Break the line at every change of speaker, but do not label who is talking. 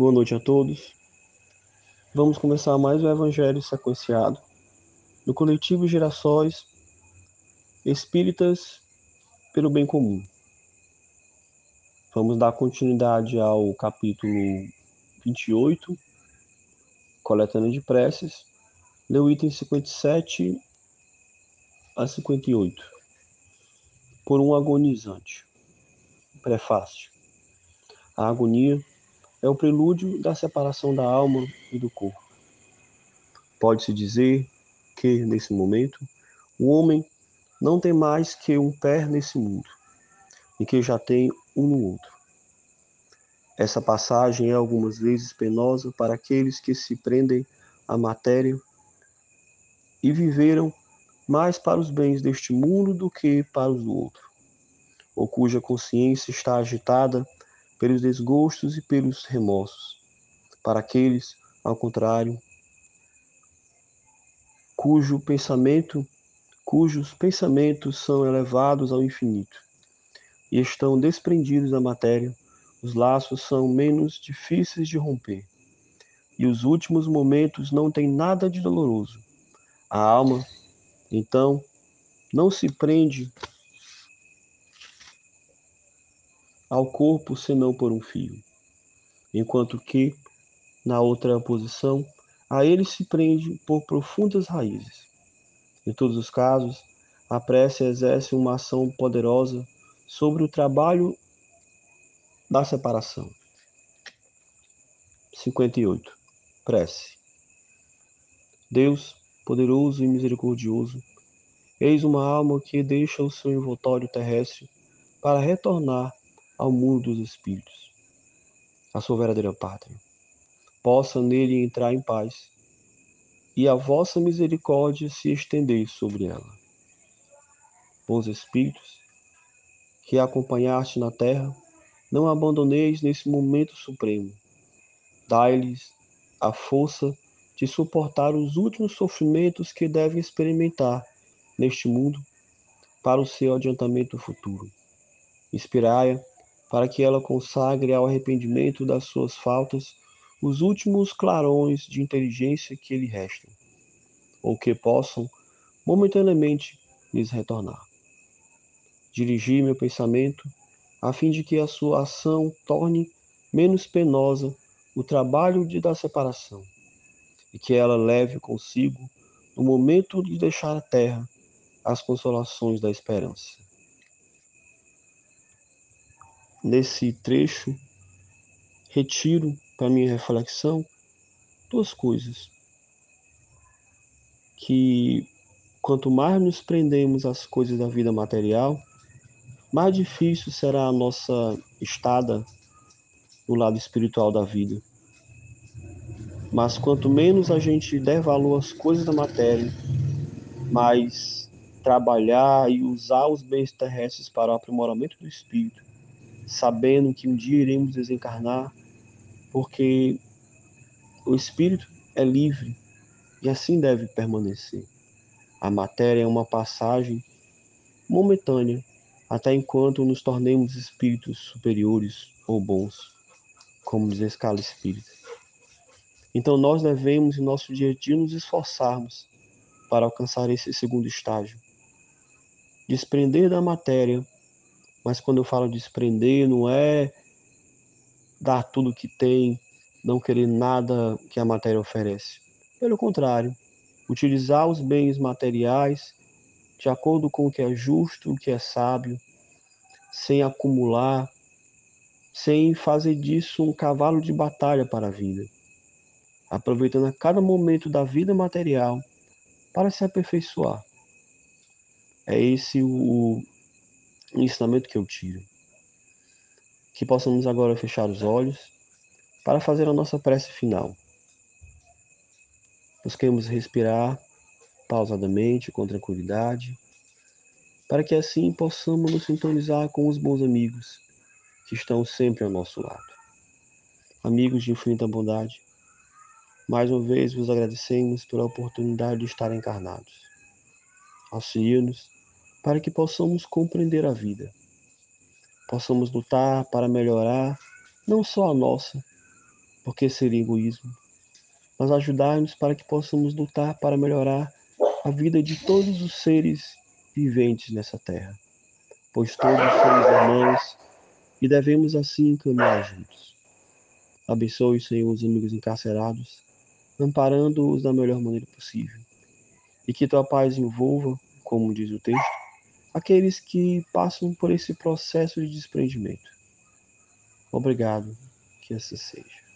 Boa noite a todos. Vamos começar mais o Evangelho sequenciado no coletivo Gerações Espíritas pelo Bem Comum. Vamos dar continuidade ao capítulo 28, coletando de preces, ler o item 57 a 58, por um agonizante. Prefácio. A agonia é o prelúdio da separação da alma e do corpo. Pode-se dizer que, nesse momento, o homem não tem mais que um pé nesse mundo e que já tem um no outro. Essa passagem é algumas vezes penosa para aqueles que se prendem à matéria e viveram mais para os bens deste mundo do que para os do outro, ou cuja consciência está agitada pelos desgostos e pelos remorsos. Para aqueles, ao contrário, cujo pensamento, cujos pensamentos são elevados ao infinito e estão desprendidos da matéria, os laços são menos difíceis de romper. E os últimos momentos não têm nada de doloroso. A alma, então, não se prende ao corpo senão por um fio, enquanto que, na outra posição, a ele se prende por profundas raízes. Em todos os casos, a prece exerce uma ação poderosa sobre o trabalho da separação. 58. Prece. Deus, poderoso e misericordioso, eis uma alma que deixa o seu envoltório terrestre para retornar ao mundo dos espíritos, a sua verdadeira pátria. Possa nele entrar em paz e a vossa misericórdia se estender sobre ela. Bons espíritos, que acompanhaste na terra, não abandoneis nesse momento supremo. Dai-lhes a força de suportar os últimos sofrimentos que devem experimentar neste mundo para o seu adiantamento futuro. Inspirai-a para que ela consagre ao arrependimento das suas faltas os últimos clarões de inteligência que lhe restam, ou que possam momentaneamente lhes retornar. Dirigi meu pensamento a fim de que a sua ação torne menos penosa o trabalho de da separação, e que ela leve consigo, no momento de deixar a terra, as consolações da esperança nesse trecho, retiro para minha reflexão duas coisas. Que quanto mais nos prendemos às coisas da vida material, mais difícil será a nossa estada no lado espiritual da vida. Mas quanto menos a gente der valor às coisas da matéria, mais trabalhar e usar os bens terrestres para o aprimoramento do espírito, sabendo que um dia iremos desencarnar, porque o espírito é livre e assim deve permanecer. A matéria é uma passagem momentânea, até enquanto nos tornemos espíritos superiores ou bons, como diz a escala espírita. Então nós devemos, em nosso dia a dia, nos esforçarmos para alcançar esse segundo estágio. Desprender da matéria mas quando eu falo desprender, não é dar tudo que tem, não querer nada que a matéria oferece. Pelo contrário, utilizar os bens materiais de acordo com o que é justo, o que é sábio, sem acumular, sem fazer disso um cavalo de batalha para a vida, aproveitando a cada momento da vida material para se aperfeiçoar. É esse o, o ensinamento que eu tiro. Que possamos agora fechar os olhos para fazer a nossa prece final. Busquemos respirar pausadamente, com tranquilidade, para que assim possamos nos sintonizar com os bons amigos que estão sempre ao nosso lado. Amigos de infinita bondade, mais uma vez vos agradecemos pela oportunidade de estar encarnados. Auxilia-nos para que possamos compreender a vida. Possamos lutar para melhorar não só a nossa, porque seria egoísmo, mas ajudar-nos para que possamos lutar para melhorar a vida de todos os seres viventes nessa terra, pois todos somos irmãos e devemos assim caminhar juntos. Abençoe, Senhor, os amigos encarcerados, amparando-os da melhor maneira possível. E que tua paz envolva, como diz o texto, aqueles que passam por esse processo de desprendimento. Obrigado, que assim seja.